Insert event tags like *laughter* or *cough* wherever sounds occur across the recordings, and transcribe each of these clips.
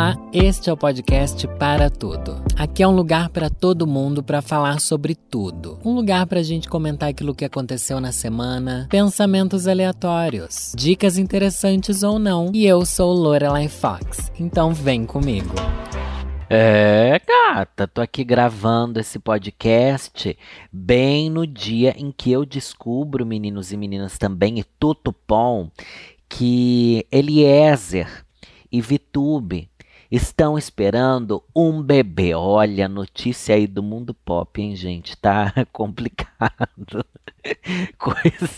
Olá, este é o podcast Para Tudo. Aqui é um lugar para todo mundo para falar sobre tudo. Um lugar para a gente comentar aquilo que aconteceu na semana, pensamentos aleatórios, dicas interessantes ou não. E eu sou Lorelai Fox, então vem comigo. É, gata, tô aqui gravando esse podcast bem no dia em que eu descubro, meninos e meninas também, e tudo bom, que Eliezer e Vitube estão esperando um bebê. Olha, notícia aí do mundo pop, hein, gente? Tá *laughs* complicado. Coisa.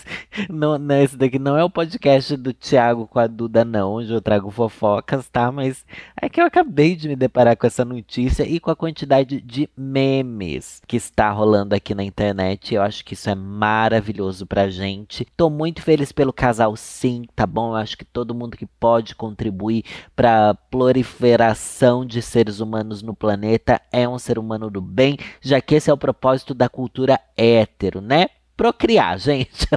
Não, não, esse daqui não é o podcast do Thiago com a Duda, não, onde eu trago fofocas, tá? Mas é que eu acabei de me deparar com essa notícia e com a quantidade de memes que está rolando aqui na internet. Eu acho que isso é maravilhoso pra gente. Tô muito feliz pelo casal, sim, tá bom? Eu acho que todo mundo que pode contribuir pra proliferação de seres humanos no planeta é um ser humano do bem, já que esse é o propósito da cultura hétero, né? procriar, *laughs* gente.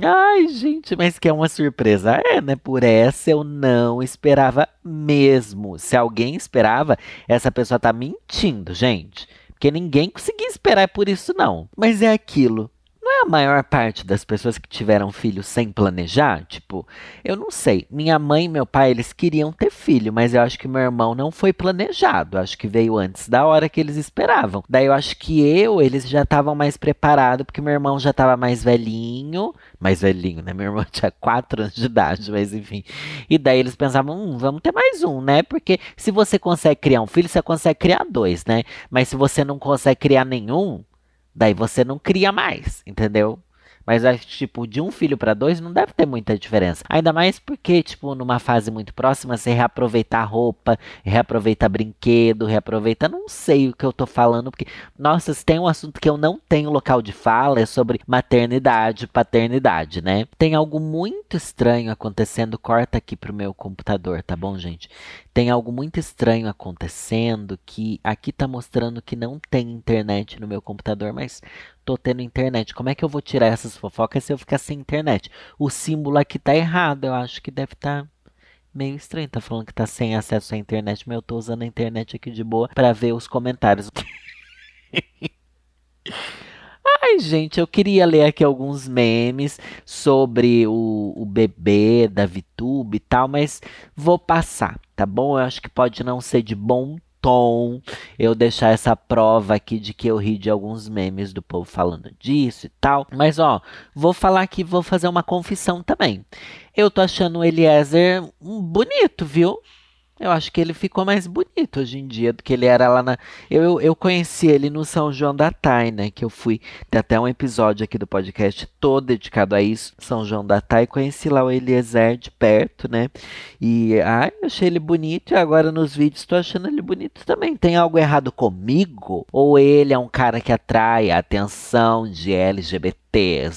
Ai, gente, mas que é uma surpresa. É, né? Por essa eu não esperava mesmo. Se alguém esperava, essa pessoa tá mentindo, gente. Porque ninguém conseguia esperar por isso, não. Mas é aquilo a maior parte das pessoas que tiveram filhos sem planejar? Tipo, eu não sei. Minha mãe e meu pai, eles queriam ter filho, mas eu acho que meu irmão não foi planejado. Acho que veio antes da hora que eles esperavam. Daí eu acho que eu, eles já estavam mais preparados, porque meu irmão já estava mais velhinho. Mais velhinho, né? Meu irmão *laughs* tinha 4 anos de idade, mas enfim. E daí eles pensavam, hum, vamos ter mais um, né? Porque se você consegue criar um filho, você consegue criar dois, né? Mas se você não consegue criar nenhum, Daí você não cria mais, entendeu? Mas acho que, tipo, de um filho para dois não deve ter muita diferença. Ainda mais porque, tipo, numa fase muito próxima, você reaproveitar roupa, reaproveitar brinquedo, reaproveitar. Não sei o que eu tô falando, porque, nossa, se tem um assunto que eu não tenho local de fala, é sobre maternidade, paternidade, né? Tem algo muito estranho acontecendo. Corta aqui pro meu computador, tá bom, gente? Tem algo muito estranho acontecendo que aqui tá mostrando que não tem internet no meu computador, mas tô tendo internet. Como é que eu vou tirar essas fofocas se eu ficar sem internet? O símbolo aqui tá errado, eu acho que deve estar tá meio estranho. Tá falando que tá sem acesso à internet, mas eu tô usando a internet aqui de boa para ver os comentários. *laughs* Ai, gente, eu queria ler aqui alguns memes sobre o, o bebê da VTube e tal, mas vou passar, tá bom? Eu acho que pode não ser de bom tom eu deixar essa prova aqui de que eu ri de alguns memes do povo falando disso e tal. Mas ó, vou falar aqui, vou fazer uma confissão também. Eu tô achando o Eliezer bonito, viu? Eu acho que ele ficou mais bonito hoje em dia do que ele era lá na. Eu, eu conheci ele no São João da Tai, né? Que eu fui. Tem até um episódio aqui do podcast todo dedicado a isso. São João da Tai. Conheci lá o Eliezer de perto, né? E ai, eu achei ele bonito. E agora nos vídeos estou achando ele bonito também. Tem algo errado comigo? Ou ele é um cara que atrai a atenção de LGBT?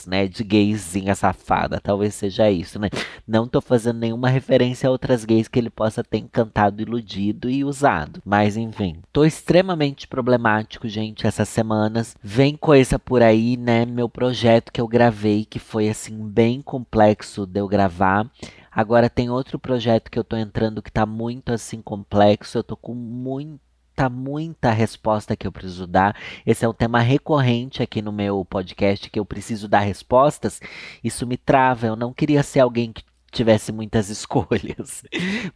Né? De gayzinha safada. Talvez seja isso, né? Não tô fazendo nenhuma referência a outras gays que ele possa ter encantado, iludido e usado. Mas enfim. Tô extremamente problemático, gente, essas semanas. Vem coisa por aí, né? Meu projeto que eu gravei, que foi assim, bem complexo de eu gravar. Agora tem outro projeto que eu tô entrando que tá muito assim complexo. Eu tô com muito muita, muita resposta que eu preciso dar. Esse é um tema recorrente aqui no meu podcast, que eu preciso dar respostas. Isso me trava. Eu não queria ser alguém que tivesse muitas *laughs* escolhas.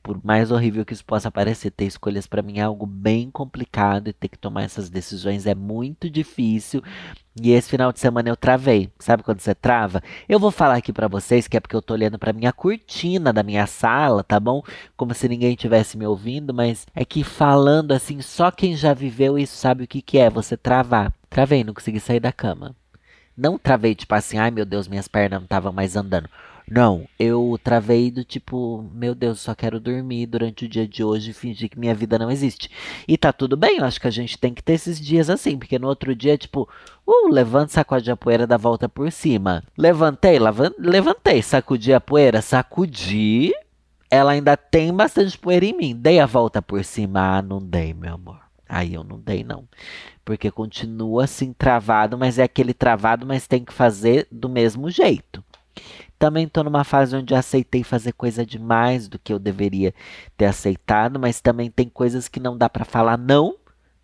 Por mais horrível que isso possa parecer, ter escolhas para mim é algo bem complicado e ter que tomar essas decisões é muito difícil. E esse final de semana eu travei. Sabe quando você trava? Eu vou falar aqui para vocês que é porque eu tô olhando para minha cortina da minha sala, tá bom? Como se ninguém tivesse me ouvindo, mas é que falando assim, só quem já viveu isso sabe o que que é você travar. Travei, não consegui sair da cama. Não travei tipo assim, ai meu Deus, minhas pernas não estavam mais andando. Não, eu travei do tipo, meu Deus, só quero dormir durante o dia de hoje e fingir que minha vida não existe. E tá tudo bem, eu acho que a gente tem que ter esses dias assim, porque no outro dia, tipo, uh, levante, sacode a poeira, dá volta por cima. Levantei, levantei, sacudi a poeira, sacudi. Ela ainda tem bastante poeira em mim. Dei a volta por cima. Ah, não dei, meu amor. Aí eu não dei, não. Porque continua assim travado, mas é aquele travado, mas tem que fazer do mesmo jeito. Também tô numa fase onde aceitei fazer coisa demais do que eu deveria ter aceitado, mas também tem coisas que não dá para falar não,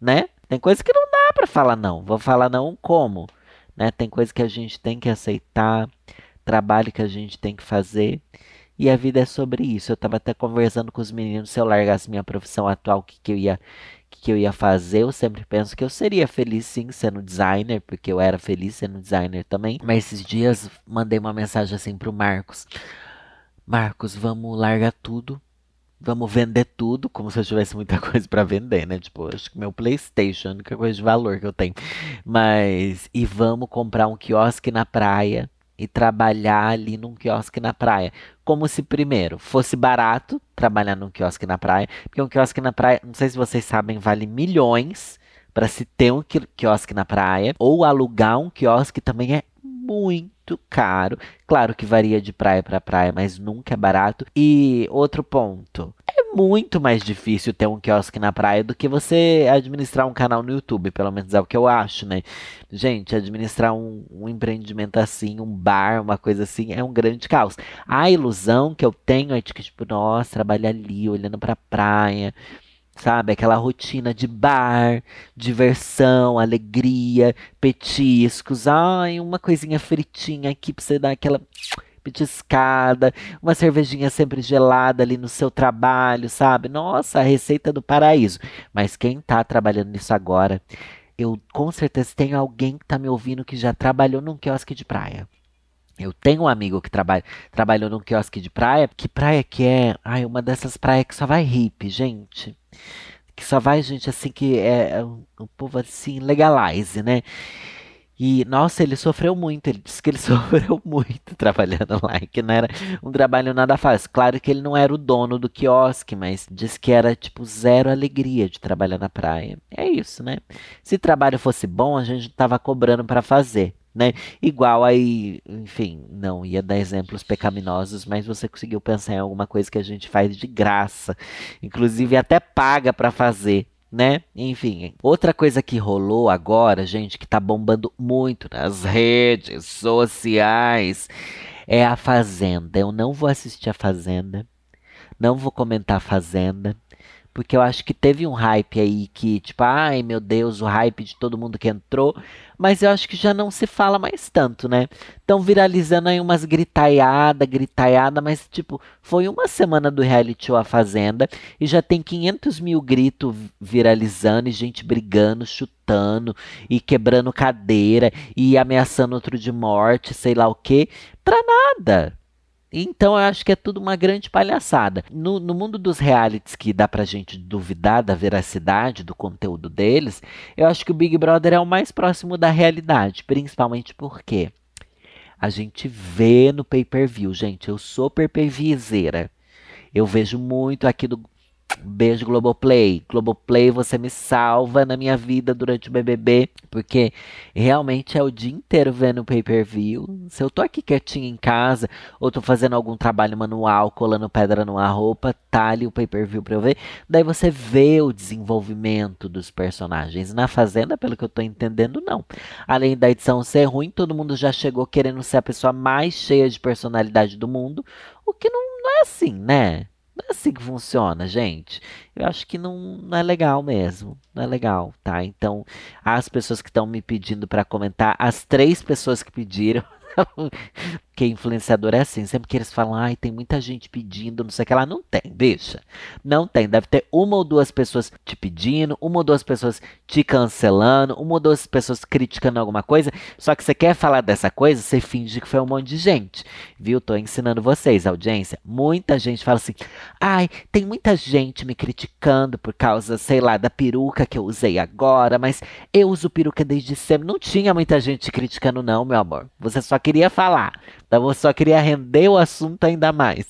né? Tem coisas que não dá para falar não. Vou falar não como, né? Tem coisas que a gente tem que aceitar, trabalho que a gente tem que fazer. E a vida é sobre isso. Eu estava até conversando com os meninos se eu largasse minha profissão atual, o que, que eu ia que eu ia fazer, eu sempre penso que eu seria feliz sim sendo designer, porque eu era feliz sendo designer também. Mas esses dias mandei uma mensagem assim pro Marcos. Marcos, vamos largar tudo. Vamos vender tudo, como se eu tivesse muita *laughs* coisa para vender, né? Tipo, acho que meu PlayStation, a única coisa de valor que eu tenho. Mas, e vamos comprar um quiosque na praia e trabalhar ali num quiosque na praia. Como se primeiro fosse barato trabalhar num quiosque na praia, porque um quiosque na praia, não sei se vocês sabem, vale milhões para se ter um quiosque na praia, ou alugar um quiosque também é muito caro. Claro que varia de praia para praia, mas nunca é barato. E outro ponto, muito mais difícil ter um quiosque na praia do que você administrar um canal no YouTube, pelo menos é o que eu acho, né? Gente, administrar um, um empreendimento assim, um bar, uma coisa assim, é um grande caos. A ilusão que eu tenho é de que, tipo, nossa, trabalhar ali, olhando pra praia, sabe? Aquela rotina de bar, diversão, alegria, petiscos, ai, uma coisinha fritinha aqui pra você dar aquela petiscada, uma cervejinha sempre gelada ali no seu trabalho, sabe? Nossa, a receita do paraíso. Mas quem tá trabalhando nisso agora, eu com certeza tenho alguém que tá me ouvindo que já trabalhou num quiosque de praia. Eu tenho um amigo que trabalha, trabalhou num quiosque de praia. Que praia que é? Ai, uma dessas praias que só vai hippie, gente. Que só vai gente assim que é, é um, um povo assim, legalize, né? E, nossa, ele sofreu muito. Ele disse que ele *laughs* sofreu muito trabalhando lá, que não era um trabalho nada fácil. Claro que ele não era o dono do quiosque, mas disse que era, tipo, zero alegria de trabalhar na praia. É isso, né? Se trabalho fosse bom, a gente tava cobrando para fazer. Né? Igual aí, enfim, não ia dar exemplos pecaminosos, mas você conseguiu pensar em alguma coisa que a gente faz de graça, inclusive até paga para fazer, né? Enfim, outra coisa que rolou agora, gente, que tá bombando muito nas redes sociais, é a Fazenda. Eu não vou assistir a Fazenda, não vou comentar a Fazenda, porque eu acho que teve um hype aí que, tipo, ai meu Deus, o hype de todo mundo que entrou, mas eu acho que já não se fala mais tanto, né? Estão viralizando aí umas gritaiada, gritaiada, mas tipo, foi uma semana do reality show A Fazenda e já tem 500 mil gritos viralizando e gente brigando, chutando e quebrando cadeira e ameaçando outro de morte, sei lá o que, pra nada. Então eu acho que é tudo uma grande palhaçada. No, no, mundo dos realities que dá pra gente duvidar da veracidade do conteúdo deles, eu acho que o Big Brother é o mais próximo da realidade, principalmente porque a gente vê no pay-per-view, gente, eu sou pay-per-viewzeira. Eu vejo muito aqui do Beijo Globoplay. Globoplay, você me salva na minha vida durante o BBB, porque realmente é o dia inteiro vendo pay-per-view. Se eu tô aqui quietinho em casa, ou tô fazendo algum trabalho manual, colando pedra numa roupa, tá ali o pay-per-view pra eu ver. Daí você vê o desenvolvimento dos personagens. Na Fazenda, pelo que eu tô entendendo, não. Além da edição ser ruim, todo mundo já chegou querendo ser a pessoa mais cheia de personalidade do mundo, o que não, não é assim, né? Não é assim que funciona, gente. Eu acho que não, não é legal mesmo. Não é legal, tá? Então, as pessoas que estão me pedindo para comentar, as três pessoas que pediram, *laughs* que influenciador é assim, sempre que eles falam, ai, tem muita gente pedindo, não sei o que lá, não tem, deixa. Não tem, deve ter uma ou duas pessoas te pedindo, uma ou duas pessoas te cancelando, uma ou duas pessoas criticando alguma coisa, só que você quer falar dessa coisa, você finge que foi um monte de gente, viu? Tô ensinando vocês, audiência. Muita gente fala assim, ai, tem muita gente me criticando por causa, sei lá, da peruca que eu usei agora, mas eu uso peruca desde sempre. Não tinha muita gente te criticando não, meu amor. Você só queria falar. Então eu só queria render o assunto ainda mais.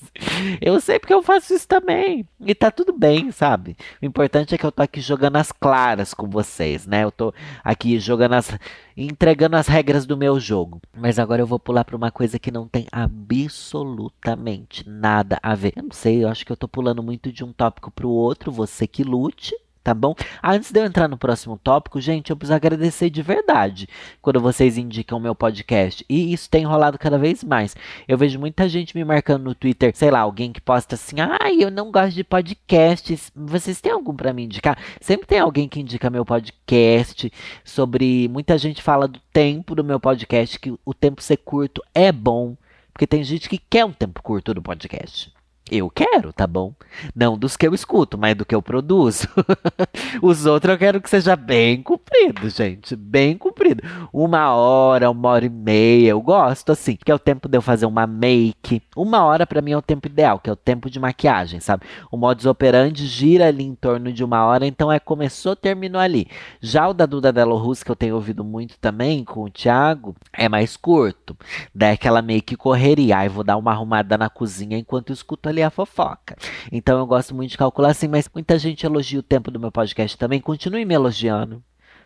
Eu sei porque eu faço isso também. E tá tudo bem, sabe? O importante é que eu tô aqui jogando as claras com vocês, né? Eu tô aqui jogando as. entregando as regras do meu jogo. Mas agora eu vou pular pra uma coisa que não tem absolutamente nada a ver. Eu não sei, eu acho que eu tô pulando muito de um tópico pro outro. Você que lute tá bom? Antes de eu entrar no próximo tópico, gente, eu preciso agradecer de verdade quando vocês indicam o meu podcast. E isso tem rolado cada vez mais. Eu vejo muita gente me marcando no Twitter, sei lá, alguém que posta assim: ai, eu não gosto de podcasts. Vocês têm algum para me indicar? Sempre tem alguém que indica meu podcast. Sobre. Muita gente fala do tempo do meu podcast, que o tempo ser curto é bom. Porque tem gente que quer um tempo curto do podcast. Eu quero, tá bom? Não dos que eu escuto, mas do que eu produzo. *laughs* Os outros eu quero que seja bem comprido, gente. Bem comprido. Uma hora, uma hora e meia. Eu gosto assim, que é o tempo de eu fazer uma make. Uma hora para mim é o tempo ideal, que é o tempo de maquiagem, sabe? O modus operandi gira ali em torno de uma hora, então é começou, terminou ali. Já o da Duda Delo Russo, que eu tenho ouvido muito também com o Thiago, é mais curto. Daí aquela make correria. Aí vou dar uma arrumada na cozinha enquanto escuto ali ali a fofoca. Então eu gosto muito de calcular assim, mas muita gente elogia o tempo do meu podcast também. Continue me elogiando.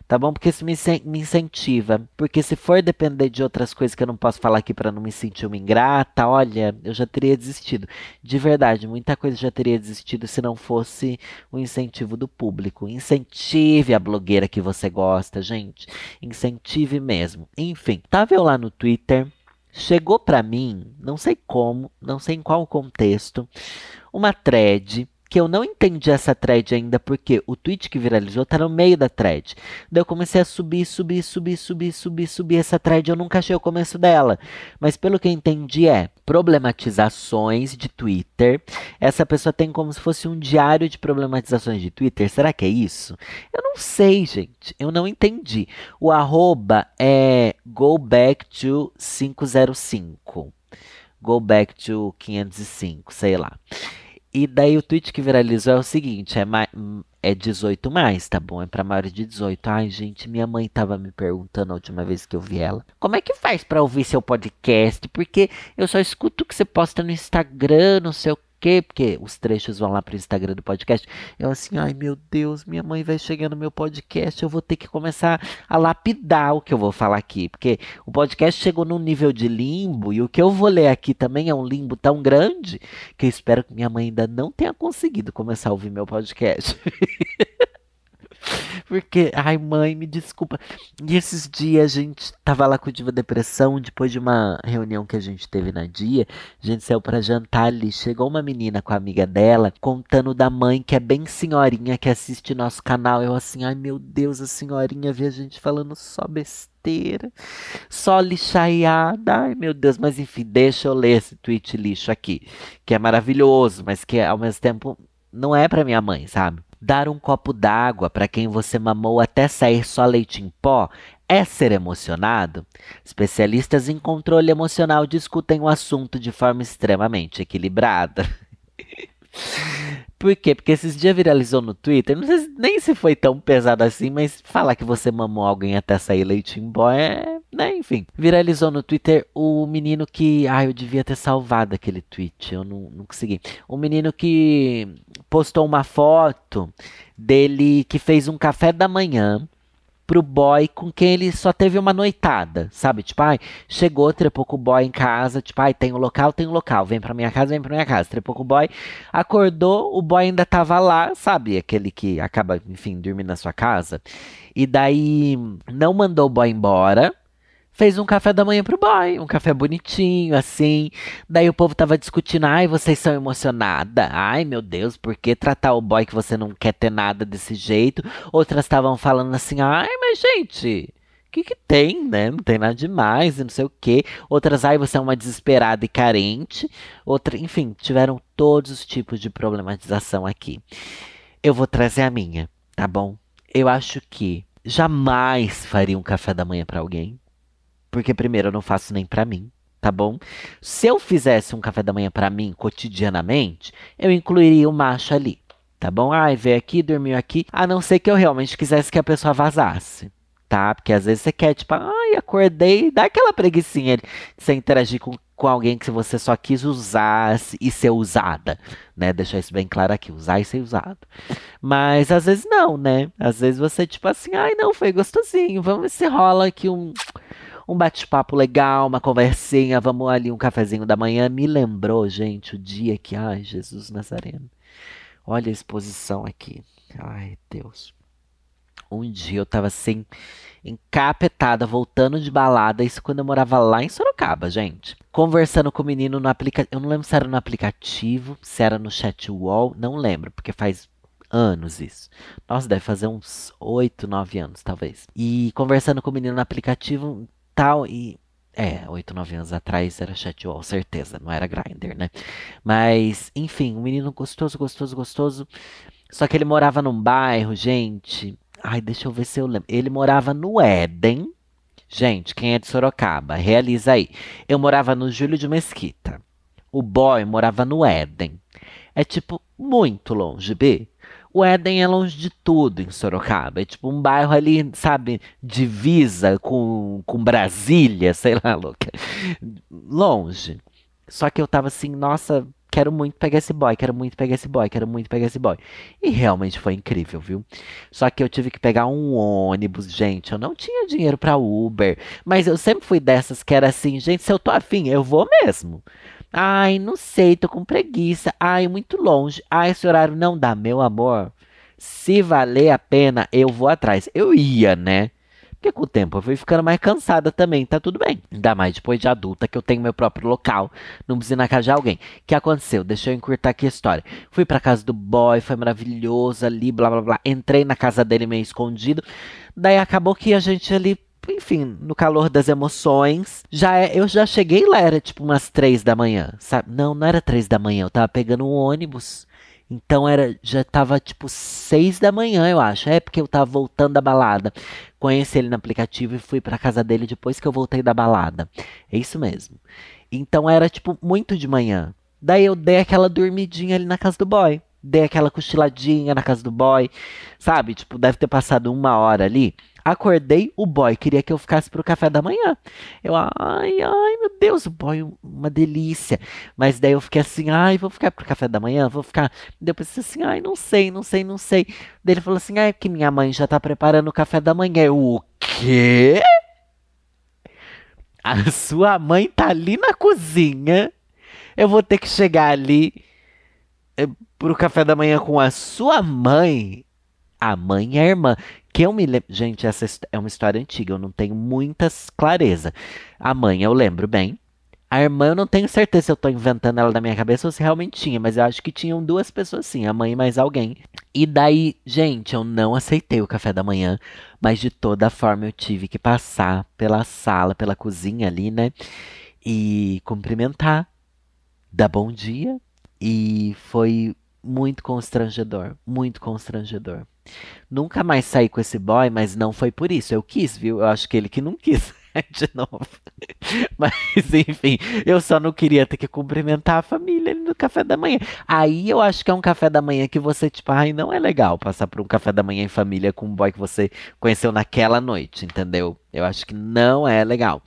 Tá bom? Porque isso me, me incentiva. Porque se for depender de outras coisas que eu não posso falar aqui para não me sentir uma ingrata, olha, eu já teria desistido. De verdade, muita coisa já teria desistido se não fosse o incentivo do público. Incentive a blogueira que você gosta, gente. Incentive mesmo. Enfim, tava eu lá no Twitter chegou para mim, não sei como, não sei em qual contexto, uma thread que eu não entendi essa thread ainda, porque o tweet que viralizou tá no meio da thread. Daí eu comecei a subir, subir, subir, subir, subir, subir essa thread, eu nunca achei o começo dela. Mas pelo que eu entendi é problematizações de Twitter. Essa pessoa tem como se fosse um diário de problematizações de Twitter. Será que é isso? Eu não sei, gente. Eu não entendi. O arroba é go back to 505. Go back to 505, sei lá. E daí o tweet que viralizou é o seguinte: é, é 18 mais, tá bom? É pra maiores de 18. Ai, gente, minha mãe tava me perguntando a última vez que eu vi ela. Como é que faz para ouvir seu podcast? Porque eu só escuto o que você posta no Instagram, não sei o quê? Porque os trechos vão lá pro Instagram do podcast. Eu assim, ai meu Deus, minha mãe vai chegar no meu podcast, eu vou ter que começar a lapidar o que eu vou falar aqui. Porque o podcast chegou num nível de limbo e o que eu vou ler aqui também é um limbo tão grande que eu espero que minha mãe ainda não tenha conseguido começar a ouvir meu podcast. *laughs* Porque, ai mãe, me desculpa. E esses dias a gente tava lá com Diva Depressão, depois de uma reunião que a gente teve na dia, a gente saiu para jantar ali. Chegou uma menina com a amiga dela, contando da mãe que é bem senhorinha, que assiste nosso canal. Eu assim, ai meu Deus, a senhorinha vê a gente falando só besteira, só lixaiada. Ai meu Deus, mas enfim, deixa eu ler esse tweet lixo aqui, que é maravilhoso, mas que ao mesmo tempo não é para minha mãe, sabe? Dar um copo d'água para quem você mamou até sair só leite em pó é ser emocionado? Especialistas em controle emocional discutem o assunto de forma extremamente equilibrada. *laughs* Por quê? Porque esses dias viralizou no Twitter, não sei se, nem se foi tão pesado assim, mas falar que você mamou alguém até sair leite em pó é, né, enfim. Viralizou no Twitter o menino que, ah, eu devia ter salvado aquele tweet, eu não, não consegui. O menino que postou uma foto dele que fez um café da manhã pro boy com quem ele só teve uma noitada, sabe? Tipo, ai, chegou, trepou com o boy em casa, tipo, ai, tem um local, tem um local, vem pra minha casa, vem pra minha casa, trepou com o boy, acordou, o boy ainda tava lá, sabe? Aquele que acaba, enfim, dormindo na sua casa. E daí não mandou o boy embora, fez um café da manhã pro boy, um café bonitinho, assim. Daí o povo tava discutindo, ai, vocês são emocionada. Ai, meu Deus, por que tratar o boy que você não quer ter nada desse jeito? Outras estavam falando assim, ai, mas gente, o que, que tem, né? Não tem nada demais e não sei o quê. Outras, ai, você é uma desesperada e carente. Outra, enfim, tiveram todos os tipos de problematização aqui. Eu vou trazer a minha, tá bom? Eu acho que jamais faria um café da manhã para alguém porque primeiro eu não faço nem para mim, tá bom? Se eu fizesse um café da manhã para mim cotidianamente, eu incluiria o macho ali, tá bom? Ai, veio aqui, dormiu aqui, a não ser que eu realmente quisesse que a pessoa vazasse. Tá? Porque às vezes você quer, tipo, ai, acordei, dá aquela preguiçinha de você interagir com, com alguém que você só quis usar e ser usada, né? Deixar isso bem claro aqui, usar e ser usado. Mas às vezes não, né? Às vezes você, tipo assim, ai, não, foi gostosinho, vamos ver se rola aqui um um bate-papo legal, uma conversinha, vamos ali um cafezinho da manhã. Me lembrou, gente, o dia que, ai, Jesus Nazareno. Olha a exposição aqui. Ai, Deus. Um dia eu tava assim, encapetada, voltando de balada. Isso quando eu morava lá em Sorocaba, gente. Conversando com o menino no aplicativo. Eu não lembro se era no aplicativo, se era no chat wall. Não lembro, porque faz anos isso. Nossa, deve fazer uns 8, 9 anos, talvez. E conversando com o menino no aplicativo tal. E é, 8, 9 anos atrás era chatwall, certeza, não era grinder, né? Mas, enfim, um menino gostoso, gostoso, gostoso. Só que ele morava num bairro, gente. Ai, deixa eu ver se eu lembro. Ele morava no Éden. Gente, quem é de Sorocaba, realiza aí. Eu morava no Júlio de Mesquita. O boy morava no Éden. É tipo muito longe, B. O Éden é longe de tudo em Sorocaba. É tipo um bairro ali, sabe, divisa com, com Brasília, *laughs* sei lá, louca. Longe. Só que eu tava assim, nossa, quero muito pegar esse boy, quero muito pegar esse boy, quero muito pegar esse boy. E realmente foi incrível, viu? Só que eu tive que pegar um ônibus, gente. Eu não tinha dinheiro para Uber. Mas eu sempre fui dessas que era assim, gente, se eu tô afim, eu vou mesmo. Ai, não sei, tô com preguiça. Ai, muito longe. Ai, esse horário não dá, meu amor. Se valer a pena, eu vou atrás. Eu ia, né? Porque com o tempo eu fui ficando mais cansada também, tá tudo bem. Ainda mais depois de adulta, que eu tenho meu próprio local, não casa de alguém. O que aconteceu? Deixa eu encurtar aqui a história. Fui pra casa do boy, foi maravilhoso ali, blá blá blá. Entrei na casa dele meio escondido. Daí acabou que a gente ali enfim, no calor das emoções. Já é, eu já cheguei lá, era tipo umas três da manhã, sabe? Não, não era três da manhã, eu tava pegando um ônibus. Então era, já tava tipo seis da manhã, eu acho. É porque eu tava voltando da balada. Conheci ele no aplicativo e fui pra casa dele depois que eu voltei da balada. É isso mesmo. Então era tipo muito de manhã. Daí eu dei aquela dormidinha ali na casa do boy. Dei aquela cochiladinha na casa do boy. Sabe? Tipo, deve ter passado uma hora ali. Acordei, o boy queria que eu ficasse pro café da manhã. Eu, ai, ai, meu Deus, o boy, uma delícia. Mas daí eu fiquei assim, ai, vou ficar pro café da manhã, vou ficar. Depois assim, ai, não sei, não sei, não sei. Daí ele falou assim, ai, é que minha mãe já tá preparando o café da manhã. Eu, o quê? A sua mãe tá ali na cozinha. Eu vou ter que chegar ali é, pro café da manhã com a sua mãe. A mãe e a irmã. Que eu me lembro. Gente, essa é uma história antiga, eu não tenho muitas clareza. A mãe eu lembro bem. A irmã eu não tenho certeza se eu tô inventando ela da minha cabeça ou se realmente tinha, mas eu acho que tinham duas pessoas sim, a mãe e mais alguém. E daí, gente, eu não aceitei o café da manhã, mas de toda forma eu tive que passar pela sala, pela cozinha ali, né? E cumprimentar, dar bom dia. E foi muito constrangedor, muito constrangedor. Nunca mais saí com esse boy, mas não foi por isso. Eu quis, viu? Eu acho que ele que não quis *laughs* de novo. *laughs* Mas, enfim, eu só não queria ter que cumprimentar a família no café da manhã. Aí eu acho que é um café da manhã que você, tipo, ai, não é legal passar por um café da manhã em família com um boy que você conheceu naquela noite, entendeu? Eu acho que não é legal.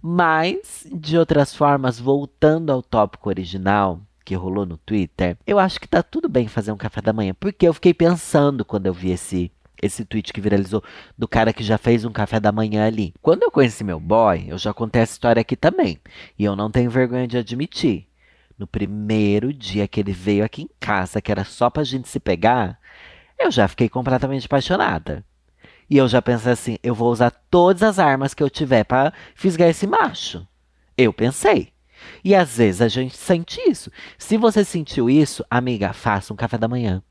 Mas, de outras formas, voltando ao tópico original, que rolou no Twitter, eu acho que tá tudo bem fazer um café da manhã, porque eu fiquei pensando quando eu vi esse esse tweet que viralizou do cara que já fez um café da manhã ali. Quando eu conheci meu boy, eu já contei essa história aqui também, e eu não tenho vergonha de admitir. No primeiro dia que ele veio aqui em casa, que era só pra gente se pegar, eu já fiquei completamente apaixonada. E eu já pensei assim, eu vou usar todas as armas que eu tiver para fisgar esse macho. Eu pensei. E às vezes a gente sente isso. Se você sentiu isso, amiga, faça um café da manhã.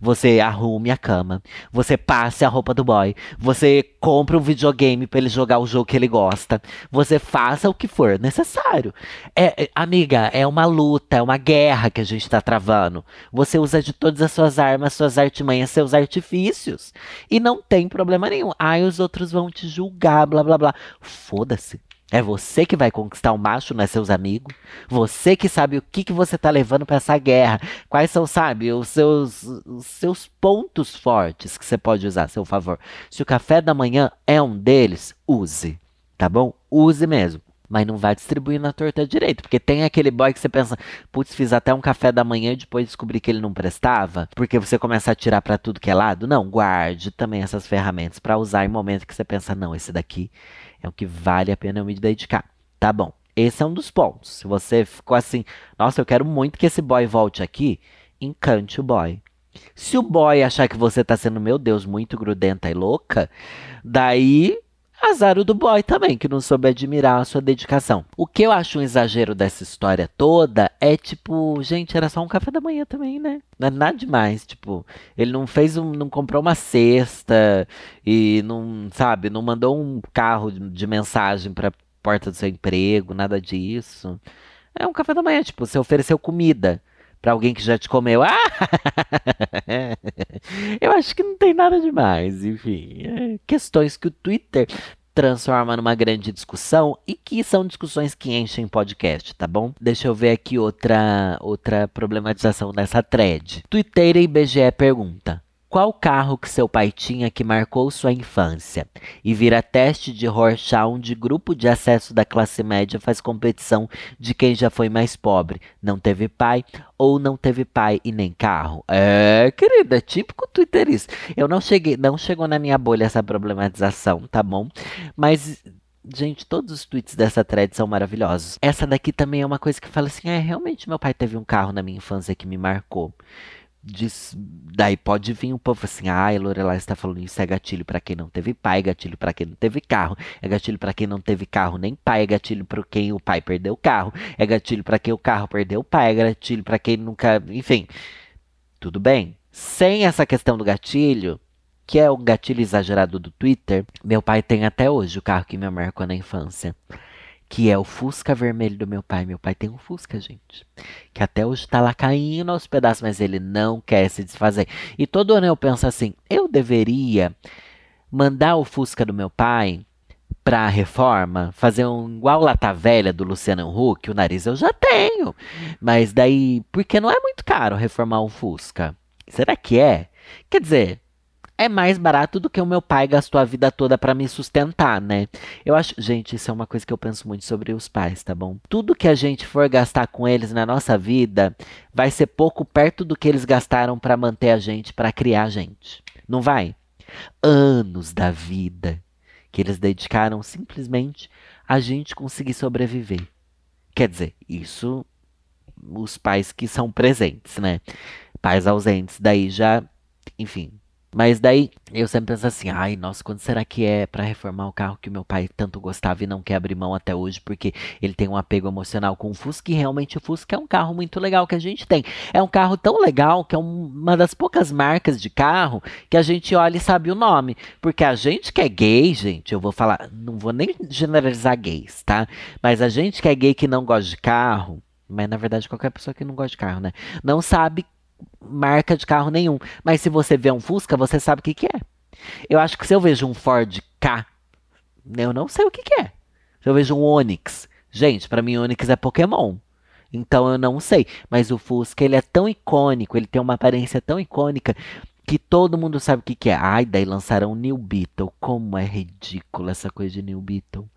Você arrume a cama, você passe a roupa do boy, você compra um videogame para ele jogar o jogo que ele gosta, você faça o que for necessário. É, é, amiga, é uma luta, é uma guerra que a gente está travando. Você usa de todas as suas armas, suas artimanhas, seus artifícios. E não tem problema nenhum. Ai, os outros vão te julgar, blá blá blá. Foda-se. É você que vai conquistar o macho, não é seus amigos. Você que sabe o que, que você está levando para essa guerra. Quais são, sabe, os seus, os seus pontos fortes que você pode usar a seu favor. Se o café da manhã é um deles, use. Tá bom? Use mesmo. Mas não vai distribuir na torta direito. Porque tem aquele boy que você pensa, putz, fiz até um café da manhã e depois descobri que ele não prestava. Porque você começa a tirar para tudo que é lado. Não, guarde também essas ferramentas para usar em momentos que você pensa, não, esse daqui é o que vale a pena eu me dedicar. Tá bom. Esse é um dos pontos. Se você ficou assim, nossa, eu quero muito que esse boy volte aqui, encante o boy. Se o boy achar que você tá sendo, meu Deus, muito grudenta e louca, daí Azar o do boy também, que não soube admirar a sua dedicação. O que eu acho um exagero dessa história toda é tipo, gente, era só um café da manhã também, né? Não é nada demais, tipo, ele não fez um, não comprou uma cesta e não, sabe, não mandou um carro de mensagem para porta do seu emprego, nada disso. É um café da manhã, tipo, você ofereceu comida para alguém que já te comeu. *laughs* Ah! Eu acho que não tem nada demais. Enfim, é questões que o Twitter transforma numa grande discussão e que são discussões que enchem podcast, tá bom? Deixa eu ver aqui outra outra problematização dessa thread. Twitter e IBGE pergunta: qual carro que seu pai tinha que marcou sua infância? E vira teste de Rorschach onde grupo de acesso da classe média faz competição de quem já foi mais pobre, não teve pai ou não teve pai e nem carro. É, querida, é típico twitterista. Eu não cheguei, não chegou na minha bolha essa problematização, tá bom? Mas Gente, todos os tweets dessa thread são maravilhosos. Essa daqui também é uma coisa que fala assim: é, realmente meu pai teve um carro na minha infância que me marcou. Diz, daí pode vir um povo assim, ah, a Lorelai está falando isso é gatilho para quem não teve pai, gatilho para quem não teve carro, é gatilho para quem não teve carro nem pai, é gatilho para quem o pai perdeu o carro, é gatilho para quem o carro perdeu o pai, é gatilho para quem nunca, enfim. Tudo bem. Sem essa questão do gatilho, que é um gatilho exagerado do Twitter, meu pai tem até hoje o carro que me marcou na infância que é o Fusca vermelho do meu pai. Meu pai tem um Fusca, gente, que até hoje tá lá caindo aos pedaços, mas ele não quer se desfazer. E todo ano eu penso assim: eu deveria mandar o Fusca do meu pai para reforma, fazer um igual Lata Velha do Luciano Huck, o nariz eu já tenho. Mas daí, porque não é muito caro reformar um Fusca? Será que é? Quer dizer, é mais barato do que o meu pai gastou a vida toda para me sustentar, né? Eu acho, gente, isso é uma coisa que eu penso muito sobre os pais, tá bom? Tudo que a gente for gastar com eles na nossa vida vai ser pouco perto do que eles gastaram para manter a gente, para criar a gente. Não vai? Anos da vida que eles dedicaram simplesmente a gente conseguir sobreviver. Quer dizer, isso os pais que são presentes, né? Pais ausentes, daí já, enfim, mas daí eu sempre penso assim, ai, nossa, quando será que é para reformar o carro que meu pai tanto gostava e não quer abrir mão até hoje, porque ele tem um apego emocional com o Fusca e realmente o Fusca é um carro muito legal que a gente tem. É um carro tão legal que é uma das poucas marcas de carro que a gente olha e sabe o nome. Porque a gente que é gay, gente, eu vou falar, não vou nem generalizar gays, tá? Mas a gente que é gay que não gosta de carro, mas na verdade qualquer pessoa que não gosta de carro, né? Não sabe marca de carro nenhum. Mas se você vê um Fusca, você sabe o que, que é. Eu acho que se eu vejo um Ford K, eu não sei o que, que é. Se eu vejo um Onix, gente, para mim Onix é Pokémon. Então eu não sei. Mas o Fusca, ele é tão icônico, ele tem uma aparência tão icônica que todo mundo sabe o que, que é. Ai, daí lançaram New Beetle. Como é ridículo essa coisa de New Beetle.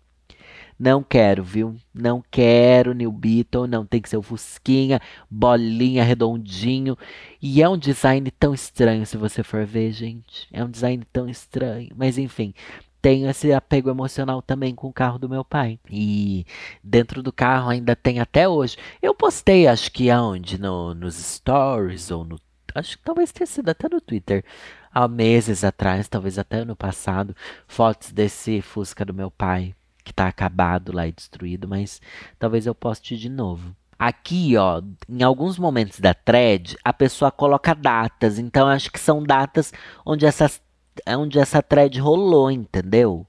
Não quero, viu? Não quero New Beetle, não tem que ser o Fusquinha, bolinha, redondinho. E é um design tão estranho, se você for ver, gente. É um design tão estranho. Mas enfim, tenho esse apego emocional também com o carro do meu pai. E dentro do carro ainda tem até hoje. Eu postei, acho que aonde? No, nos stories ou no. Acho que talvez tenha sido até no Twitter. Há meses atrás, talvez até ano passado, fotos desse Fusca do meu pai que tá acabado lá e destruído, mas talvez eu poste de novo. Aqui, ó, em alguns momentos da thread, a pessoa coloca datas, então acho que são datas onde, essas, onde essa thread rolou, entendeu?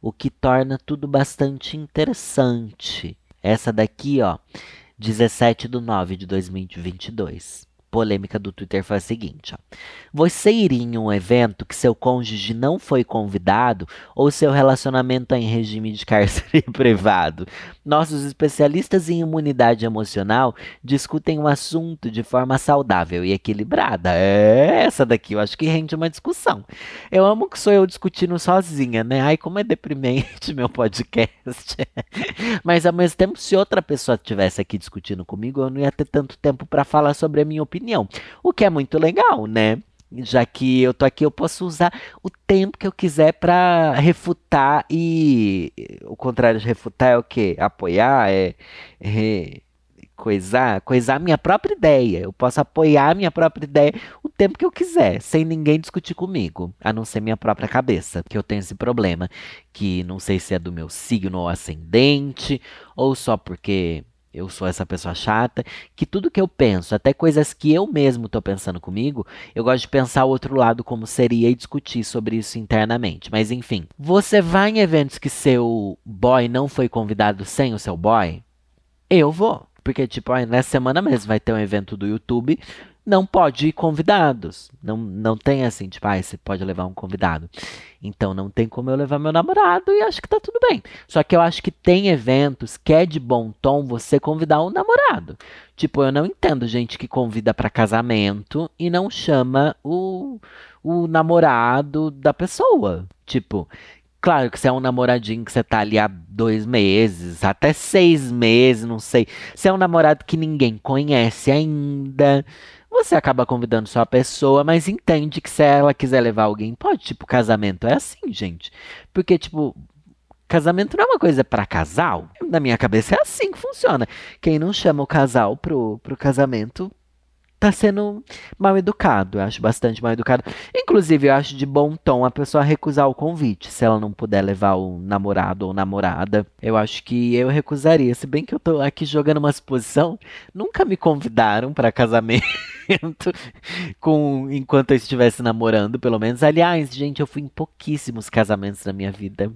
O que torna tudo bastante interessante. Essa daqui, ó, 17 de 9 de 2022 polêmica do Twitter foi a seguinte: ó. Você iria em um evento que seu cônjuge não foi convidado ou seu relacionamento é em regime de cárcere *laughs* privado? Nossos especialistas em imunidade emocional discutem o assunto de forma saudável e equilibrada. É essa daqui, eu acho que rende uma discussão. Eu amo que sou eu discutindo sozinha, né? Ai, como é deprimente *laughs* meu podcast. *laughs* Mas ao mesmo tempo, se outra pessoa estivesse aqui discutindo comigo, eu não ia ter tanto tempo para falar sobre a minha opinião opinião. O que é muito legal, né? Já que eu tô aqui, eu posso usar o tempo que eu quiser para refutar e o contrário de refutar é o quê? Apoiar, é, é coisar, coisar a minha própria ideia. Eu posso apoiar a minha própria ideia o tempo que eu quiser, sem ninguém discutir comigo, a não ser minha própria cabeça, que eu tenho esse problema, que não sei se é do meu signo ou ascendente, ou só porque eu sou essa pessoa chata, que tudo que eu penso, até coisas que eu mesmo estou pensando comigo, eu gosto de pensar o outro lado como seria e discutir sobre isso internamente. Mas enfim, você vai em eventos que seu boy não foi convidado sem o seu boy? Eu vou. Porque, tipo, nessa semana mesmo vai ter um evento do YouTube não pode ir convidados. Não, não tem assim, tipo, ah, você pode levar um convidado. Então não tem como eu levar meu namorado e acho que tá tudo bem. Só que eu acho que tem eventos que é de bom tom você convidar um namorado. Tipo, eu não entendo gente que convida para casamento e não chama o, o namorado da pessoa. Tipo, Claro que se é um namoradinho que você tá ali há dois meses, até seis meses, não sei. Se é um namorado que ninguém conhece ainda, você acaba convidando só a pessoa, mas entende que se ela quiser levar alguém, pode. Tipo, casamento é assim, gente. Porque, tipo, casamento não é uma coisa para casal. Na minha cabeça é assim que funciona. Quem não chama o casal pro, pro casamento tá sendo mal educado. Eu acho bastante mal educado. Inclusive, eu acho de bom tom a pessoa recusar o convite, se ela não puder levar o namorado ou namorada. Eu acho que eu recusaria. Se bem que eu tô aqui jogando uma suposição, nunca me convidaram para casamento. *laughs* com enquanto eu estivesse namorando, pelo menos. Aliás, gente, eu fui em pouquíssimos casamentos na minha vida.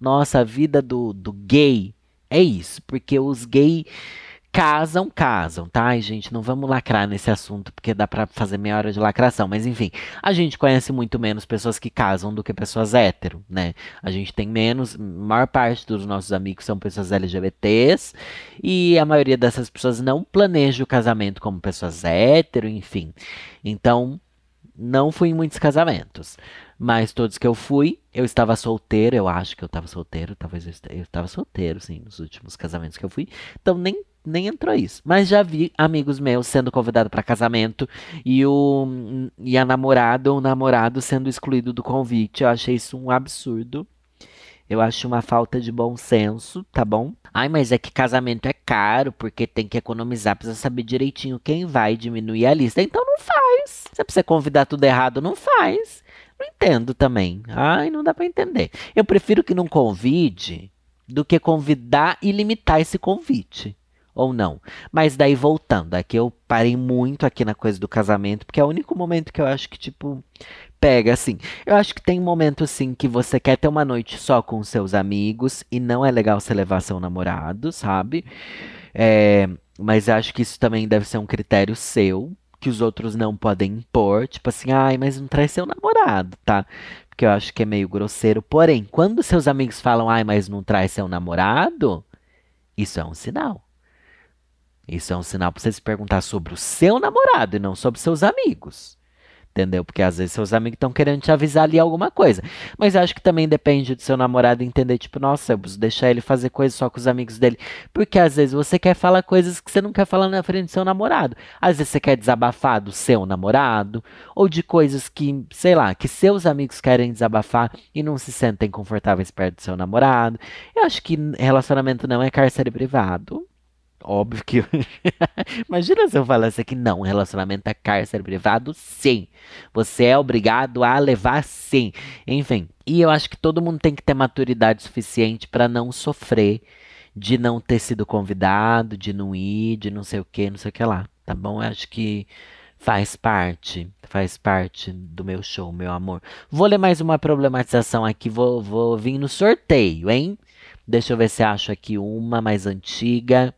Nossa, a vida do, do gay é isso, porque os gays casam, casam, tá? Ai, gente, não vamos lacrar nesse assunto, porque dá pra fazer meia hora de lacração. Mas enfim, a gente conhece muito menos pessoas que casam do que pessoas hétero, né? A gente tem menos, maior parte dos nossos amigos são pessoas LGBTs, e a maioria dessas pessoas não planeja o casamento como pessoas hétero, enfim. Então, não fui em muitos casamentos. Mas todos que eu fui, eu estava solteiro, eu acho que eu estava solteiro, talvez eu estava solteiro, sim, nos últimos casamentos que eu fui. Então nem nem entrou isso. Mas já vi amigos meus sendo convidados para casamento e, o, e a namorada ou o namorado sendo excluído do convite. Eu achei isso um absurdo. Eu acho uma falta de bom senso, tá bom? Ai, mas é que casamento é caro, porque tem que economizar, precisa saber direitinho quem vai diminuir a lista. Então não faz. Se você convidar tudo errado, não faz. Não entendo também. Ai, não dá para entender. Eu prefiro que não convide do que convidar e limitar esse convite ou não. Mas daí voltando, aqui eu parei muito aqui na coisa do casamento, porque é o único momento que eu acho que, tipo, pega assim. Eu acho que tem momento assim que você quer ter uma noite só com seus amigos e não é legal você levar seu namorado, sabe? É, mas acho que isso também deve ser um critério seu, que os outros não podem impor. Tipo assim, ai, mas não traz seu namorado, tá? Porque eu acho que é meio grosseiro. Porém, quando seus amigos falam, ai, mas não traz seu namorado, isso é um sinal. Isso é um sinal para você se perguntar sobre o seu namorado e não sobre seus amigos. Entendeu? Porque às vezes seus amigos estão querendo te avisar ali alguma coisa. Mas acho que também depende do seu namorado entender, tipo, nossa, eu preciso deixar ele fazer coisas só com os amigos dele. Porque às vezes você quer falar coisas que você não quer falar na frente do seu namorado. Às vezes você quer desabafar do seu namorado, ou de coisas que, sei lá, que seus amigos querem desabafar e não se sentem confortáveis perto do seu namorado. Eu acho que relacionamento não é cárcere privado. Óbvio que. *laughs* Imagina se eu falasse que não, relacionamento é cárcere privado, sim. Você é obrigado a levar sim. Enfim. E eu acho que todo mundo tem que ter maturidade suficiente para não sofrer de não ter sido convidado, de não ir, de não sei o que, não sei o que lá. Tá bom? Eu acho que faz parte. Faz parte do meu show, meu amor. Vou ler mais uma problematização aqui. Vou, vou vir no sorteio, hein? Deixa eu ver se acho aqui uma mais antiga.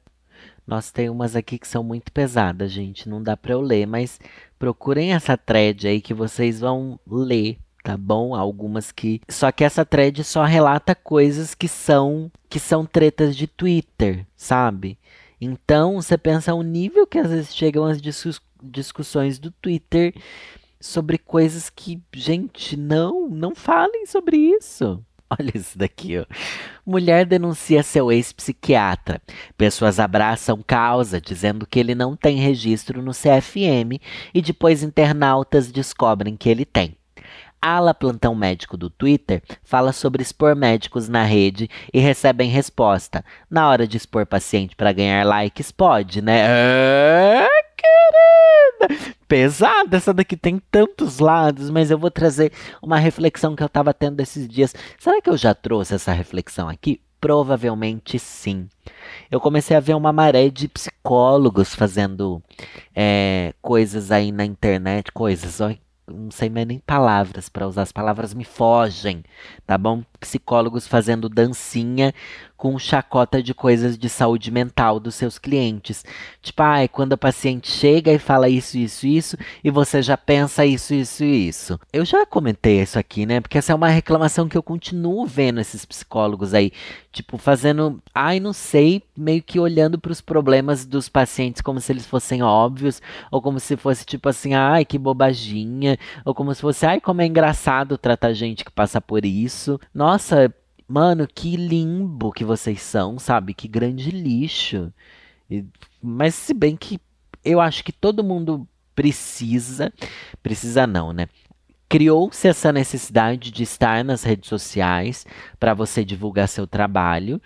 Nós tem umas aqui que são muito pesadas, gente. Não dá para eu ler, mas procurem essa thread aí que vocês vão ler, tá bom? Algumas que. Só que essa thread só relata coisas que são que são tretas de Twitter, sabe? Então você pensa o nível que às vezes chegam as discuss discussões do Twitter sobre coisas que, gente, não, não falem sobre isso. *laughs* Olha isso daqui, ó. Mulher denuncia seu ex-psiquiatra. Pessoas abraçam causa, dizendo que ele não tem registro no CFM e depois internautas descobrem que ele tem. Ala Plantão Médico do Twitter fala sobre expor médicos na rede e recebem resposta. Na hora de expor paciente para ganhar likes, pode, né? É, querida! Pesada, essa daqui tem tantos lados, mas eu vou trazer uma reflexão que eu estava tendo esses dias. Será que eu já trouxe essa reflexão aqui? Provavelmente sim. Eu comecei a ver uma maré de psicólogos fazendo é, coisas aí na internet, coisas, ó, não sei mais nem palavras para usar, as palavras me fogem, tá bom? Psicólogos fazendo dancinha com chacota de coisas de saúde mental dos seus clientes. Tipo, ah, quando a paciente chega e fala isso, isso, isso, e você já pensa isso, isso, isso. Eu já comentei isso aqui, né? Porque essa é uma reclamação que eu continuo vendo esses psicólogos aí, tipo, fazendo, ai, não sei, meio que olhando para os problemas dos pacientes como se eles fossem óbvios, ou como se fosse tipo assim, ai, que bobaginha, ou como se fosse, ai, como é engraçado tratar gente que passa por isso. Nossa, Mano, que limbo que vocês são, sabe? Que grande lixo. E, mas se bem que eu acho que todo mundo precisa, precisa não, né? Criou-se essa necessidade de estar nas redes sociais para você divulgar seu trabalho.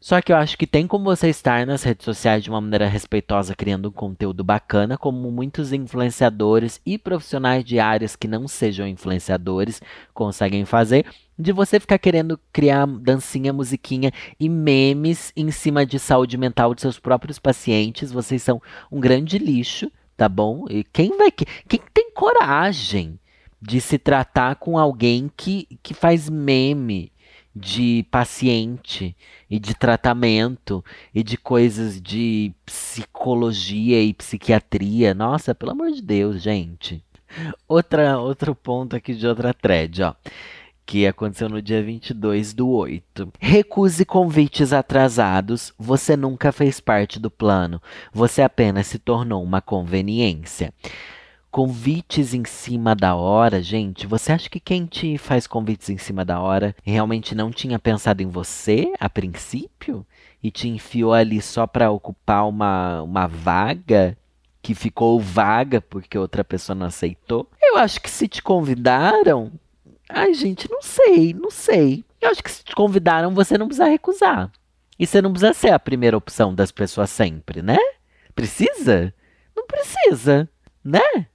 Só que eu acho que tem como você estar nas redes sociais de uma maneira respeitosa, criando um conteúdo bacana, como muitos influenciadores e profissionais de áreas que não sejam influenciadores conseguem fazer, de você ficar querendo criar dancinha, musiquinha e memes em cima de saúde mental de seus próprios pacientes. Vocês são um grande lixo, tá bom? E quem vai quem tem coragem de se tratar com alguém que, que faz meme de paciente e de tratamento e de coisas de psicologia e psiquiatria. Nossa, pelo amor de Deus, gente. Outra, outro ponto aqui de outra thread, ó. Que aconteceu no dia 22 do 8. Recuse convites atrasados. Você nunca fez parte do plano. Você apenas se tornou uma conveniência convites em cima da hora, gente. Você acha que quem te faz convites em cima da hora realmente não tinha pensado em você a princípio? E te enfiou ali só para ocupar uma, uma vaga que ficou vaga porque outra pessoa não aceitou? Eu acho que se te convidaram. Ai, gente, não sei, não sei. Eu acho que se te convidaram, você não precisa recusar. E você não precisa ser a primeira opção das pessoas sempre, né? Precisa? Não precisa, né?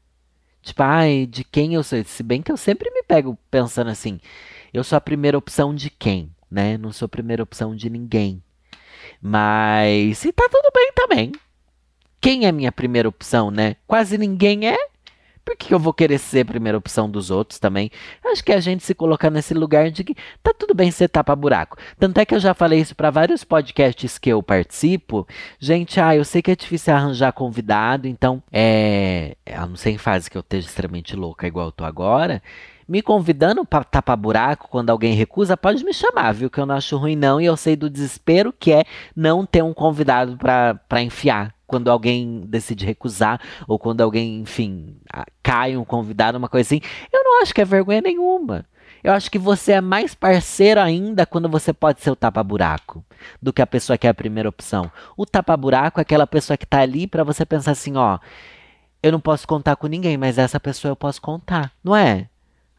Tipo, ai, de quem eu sou? Se bem que eu sempre me pego pensando assim, eu sou a primeira opção de quem, né? Não sou a primeira opção de ninguém. Mas se tá tudo bem também. Quem é minha primeira opção, né? Quase ninguém é. Por que eu vou querer ser a primeira opção dos outros também? Acho que é a gente se colocar nesse lugar de que tá tudo bem ser tapa-buraco. Tanto é que eu já falei isso para vários podcasts que eu participo. Gente, ah, eu sei que é difícil arranjar convidado, então, é. A não ser em fase que eu esteja extremamente louca, igual eu tô agora me convidando para tapar buraco quando alguém recusa, pode me chamar, viu? Que eu não acho ruim, não. E eu sei do desespero que é não ter um convidado para enfiar quando alguém decide recusar, ou quando alguém, enfim, cai um convidado, uma coisa assim, eu não acho que é vergonha nenhuma. Eu acho que você é mais parceiro ainda quando você pode ser o tapa-buraco do que a pessoa que é a primeira opção. O tapa-buraco é aquela pessoa que está ali para você pensar assim, ó, eu não posso contar com ninguém, mas essa pessoa eu posso contar, não é?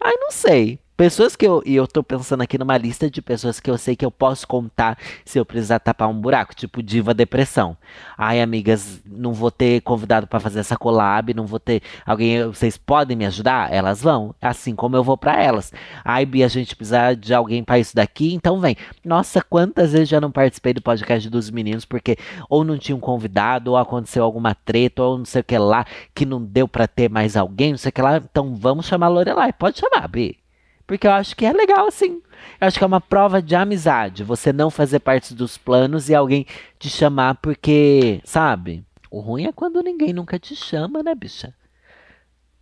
Ai, não sei. Pessoas que eu. E eu tô pensando aqui numa lista de pessoas que eu sei que eu posso contar se eu precisar tapar um buraco, tipo Diva Depressão. Ai, amigas, não vou ter convidado para fazer essa collab, não vou ter. Alguém. Vocês podem me ajudar? Elas vão. Assim como eu vou para elas. Ai, Bia, a gente precisa de alguém para isso daqui, então vem. Nossa, quantas vezes já não participei do podcast dos meninos, porque ou não tinha um convidado, ou aconteceu alguma treta, ou não sei o que lá, que não deu para ter mais alguém, não sei o que lá. Então vamos chamar a Lorelai. Pode chamar, Bia. Porque eu acho que é legal assim. Eu acho que é uma prova de amizade. Você não fazer parte dos planos e alguém te chamar porque, sabe? O ruim é quando ninguém nunca te chama, né, bicha?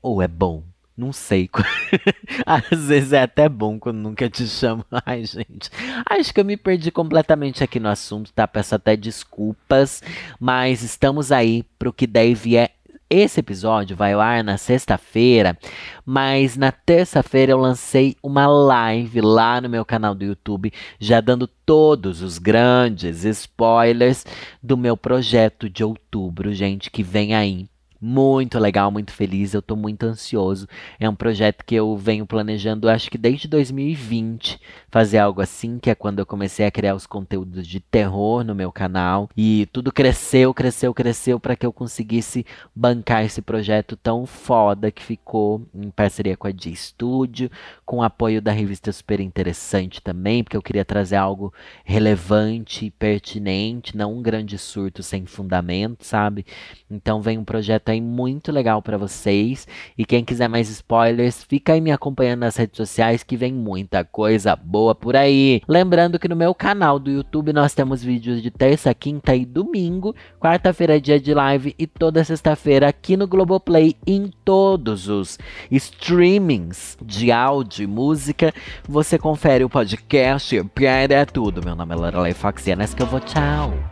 Ou é bom? Não sei. *laughs* Às vezes é até bom quando nunca te chamam. *laughs* Ai, gente. Acho que eu me perdi completamente aqui no assunto, tá? Peço até desculpas. Mas estamos aí pro que deve é esse episódio vai ao ar na sexta-feira, mas na terça-feira eu lancei uma live lá no meu canal do YouTube, já dando todos os grandes spoilers do meu projeto de outubro, gente, que vem aí muito legal, muito feliz. Eu tô muito ansioso. É um projeto que eu venho planejando, acho que desde 2020, fazer algo assim, que é quando eu comecei a criar os conteúdos de terror no meu canal. E tudo cresceu, cresceu, cresceu para que eu conseguisse bancar esse projeto tão foda que ficou em parceria com a D Studio, com o apoio da revista Super Interessante também, porque eu queria trazer algo relevante e pertinente, não um grande surto sem fundamento, sabe? Então vem um projeto aí muito legal para vocês. E quem quiser mais spoilers, fica aí me acompanhando nas redes sociais que vem muita coisa boa por aí. Lembrando que no meu canal do YouTube nós temos vídeos de terça, quinta e domingo. Quarta-feira é dia de live e toda sexta-feira aqui no Globoplay em todos os streamings de áudio e música. Você confere o podcast é Tudo. Meu nome é Lorelai Fox é nessa que eu vou. Tchau!